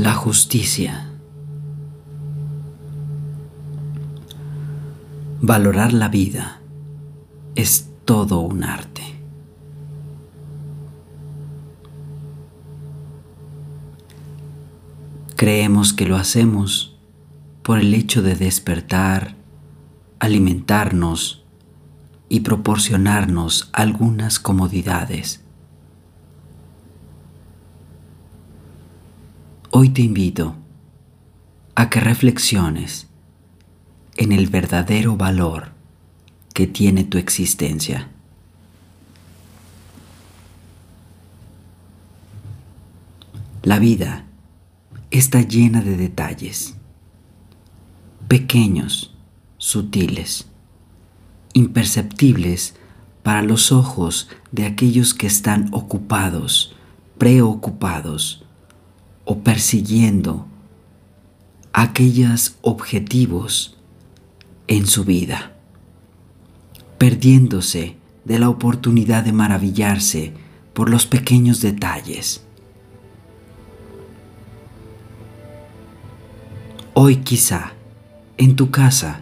La justicia. Valorar la vida es todo un arte. Creemos que lo hacemos por el hecho de despertar, alimentarnos y proporcionarnos algunas comodidades. Hoy te invito a que reflexiones en el verdadero valor que tiene tu existencia. La vida está llena de detalles, pequeños, sutiles, imperceptibles para los ojos de aquellos que están ocupados, preocupados o persiguiendo aquellos objetivos en su vida, perdiéndose de la oportunidad de maravillarse por los pequeños detalles. Hoy quizá en tu casa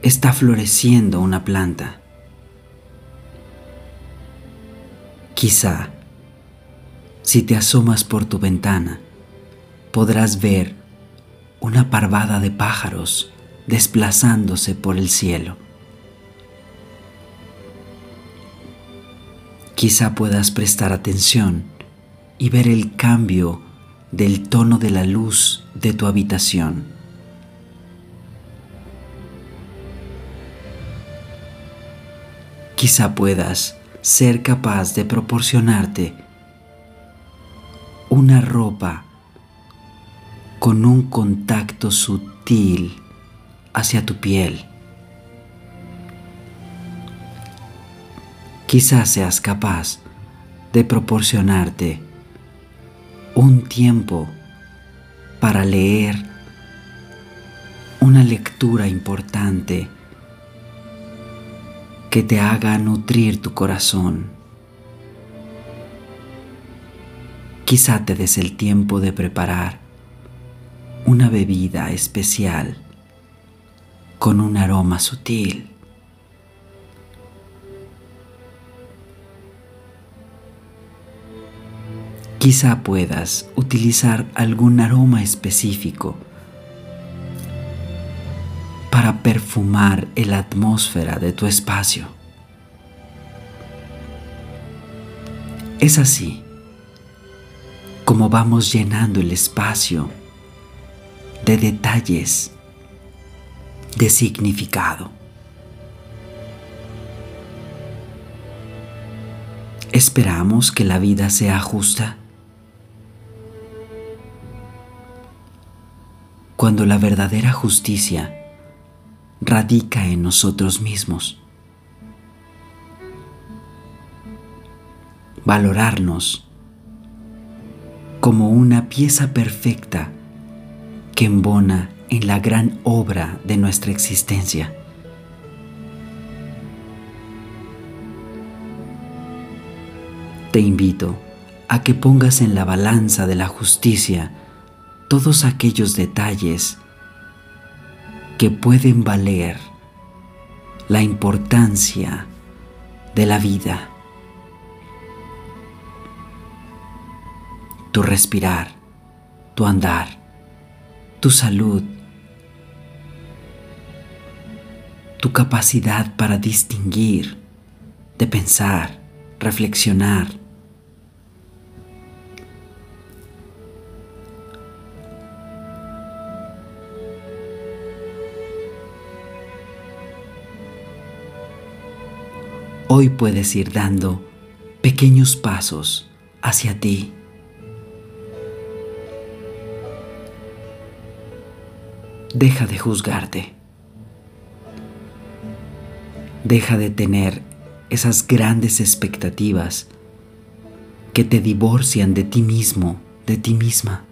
está floreciendo una planta. Quizá si te asomas por tu ventana podrás ver una parvada de pájaros desplazándose por el cielo. Quizá puedas prestar atención y ver el cambio del tono de la luz de tu habitación. Quizá puedas ser capaz de proporcionarte una ropa con un contacto sutil hacia tu piel. Quizás seas capaz de proporcionarte un tiempo para leer una lectura importante que te haga nutrir tu corazón. Quizá te des el tiempo de preparar una bebida especial con un aroma sutil. Quizá puedas utilizar algún aroma específico para perfumar la atmósfera de tu espacio. Es así como vamos llenando el espacio de detalles de significado. ¿Esperamos que la vida sea justa? Cuando la verdadera justicia radica en nosotros mismos. Valorarnos como una pieza perfecta que embona en la gran obra de nuestra existencia. Te invito a que pongas en la balanza de la justicia todos aquellos detalles que pueden valer la importancia de la vida. Tu respirar, tu andar, tu salud, tu capacidad para distinguir, de pensar, reflexionar. Hoy puedes ir dando pequeños pasos hacia ti. Deja de juzgarte. Deja de tener esas grandes expectativas que te divorcian de ti mismo, de ti misma.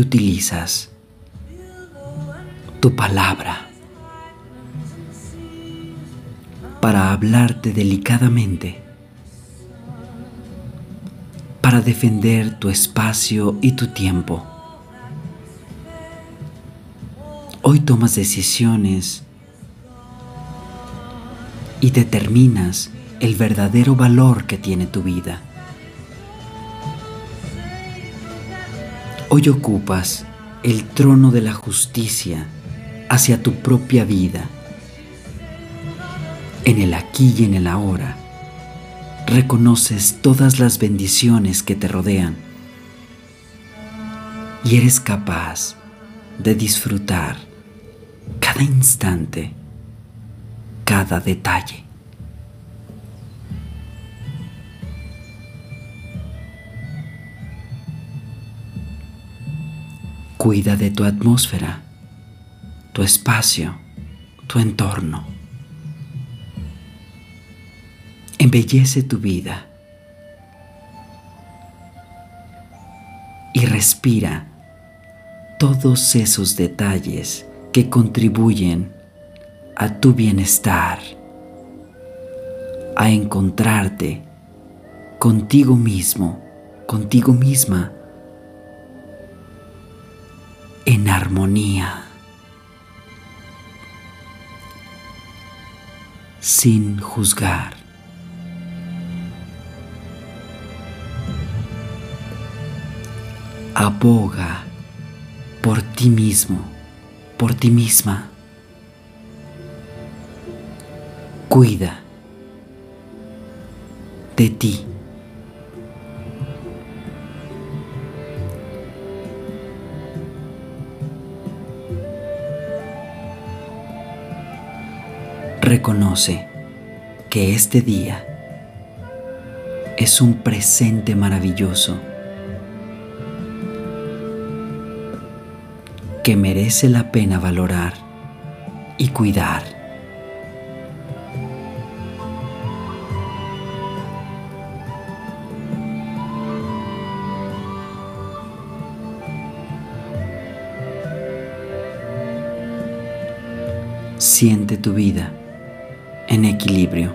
Utilizas tu palabra para hablarte delicadamente, para defender tu espacio y tu tiempo. Hoy tomas decisiones y determinas el verdadero valor que tiene tu vida. Hoy ocupas el trono de la justicia hacia tu propia vida. En el aquí y en el ahora, reconoces todas las bendiciones que te rodean y eres capaz de disfrutar cada instante, cada detalle. Cuida de tu atmósfera, tu espacio, tu entorno. Embellece tu vida y respira todos esos detalles que contribuyen a tu bienestar, a encontrarte contigo mismo, contigo misma, en armonía, sin juzgar. Aboga por ti mismo por ti misma. Cuida de ti. Reconoce que este día es un presente maravilloso que merece la pena valorar y cuidar. Siente tu vida en equilibrio.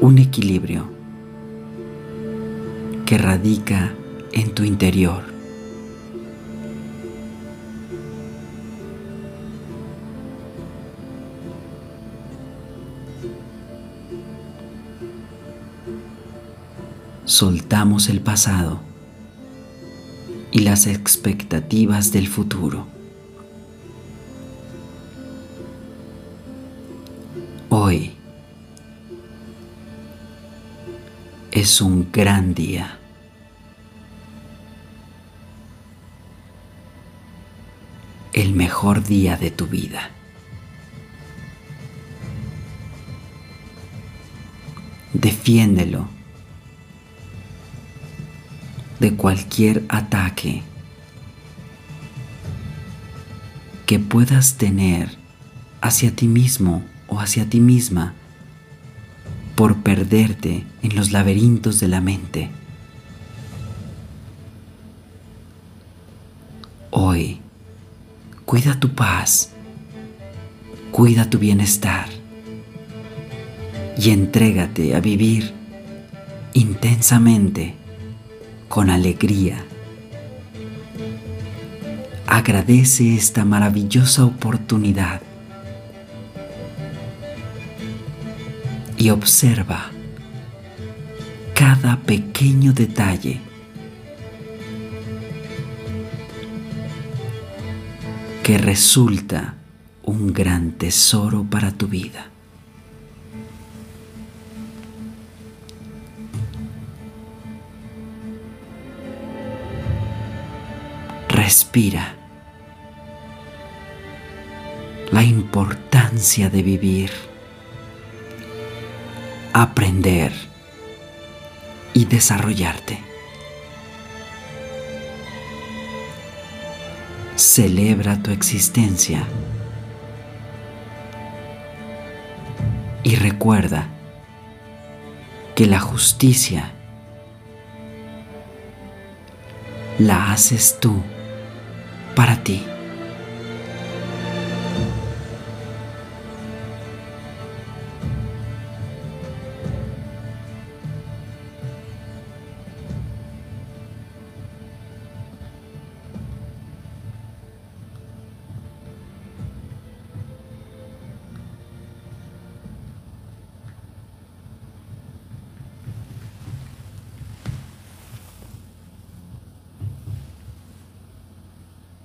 Un equilibrio que radica en tu interior. soltamos el pasado y las expectativas del futuro. Es un gran día. El mejor día de tu vida. Defiéndelo de cualquier ataque que puedas tener hacia ti mismo o hacia ti misma por perderte en los laberintos de la mente. Hoy, cuida tu paz, cuida tu bienestar y entrégate a vivir intensamente con alegría. Agradece esta maravillosa oportunidad y observa cada pequeño detalle que resulta un gran tesoro para tu vida. respira la importancia de vivir, aprender y desarrollarte. Celebra tu existencia y recuerda que la justicia la haces tú para ti.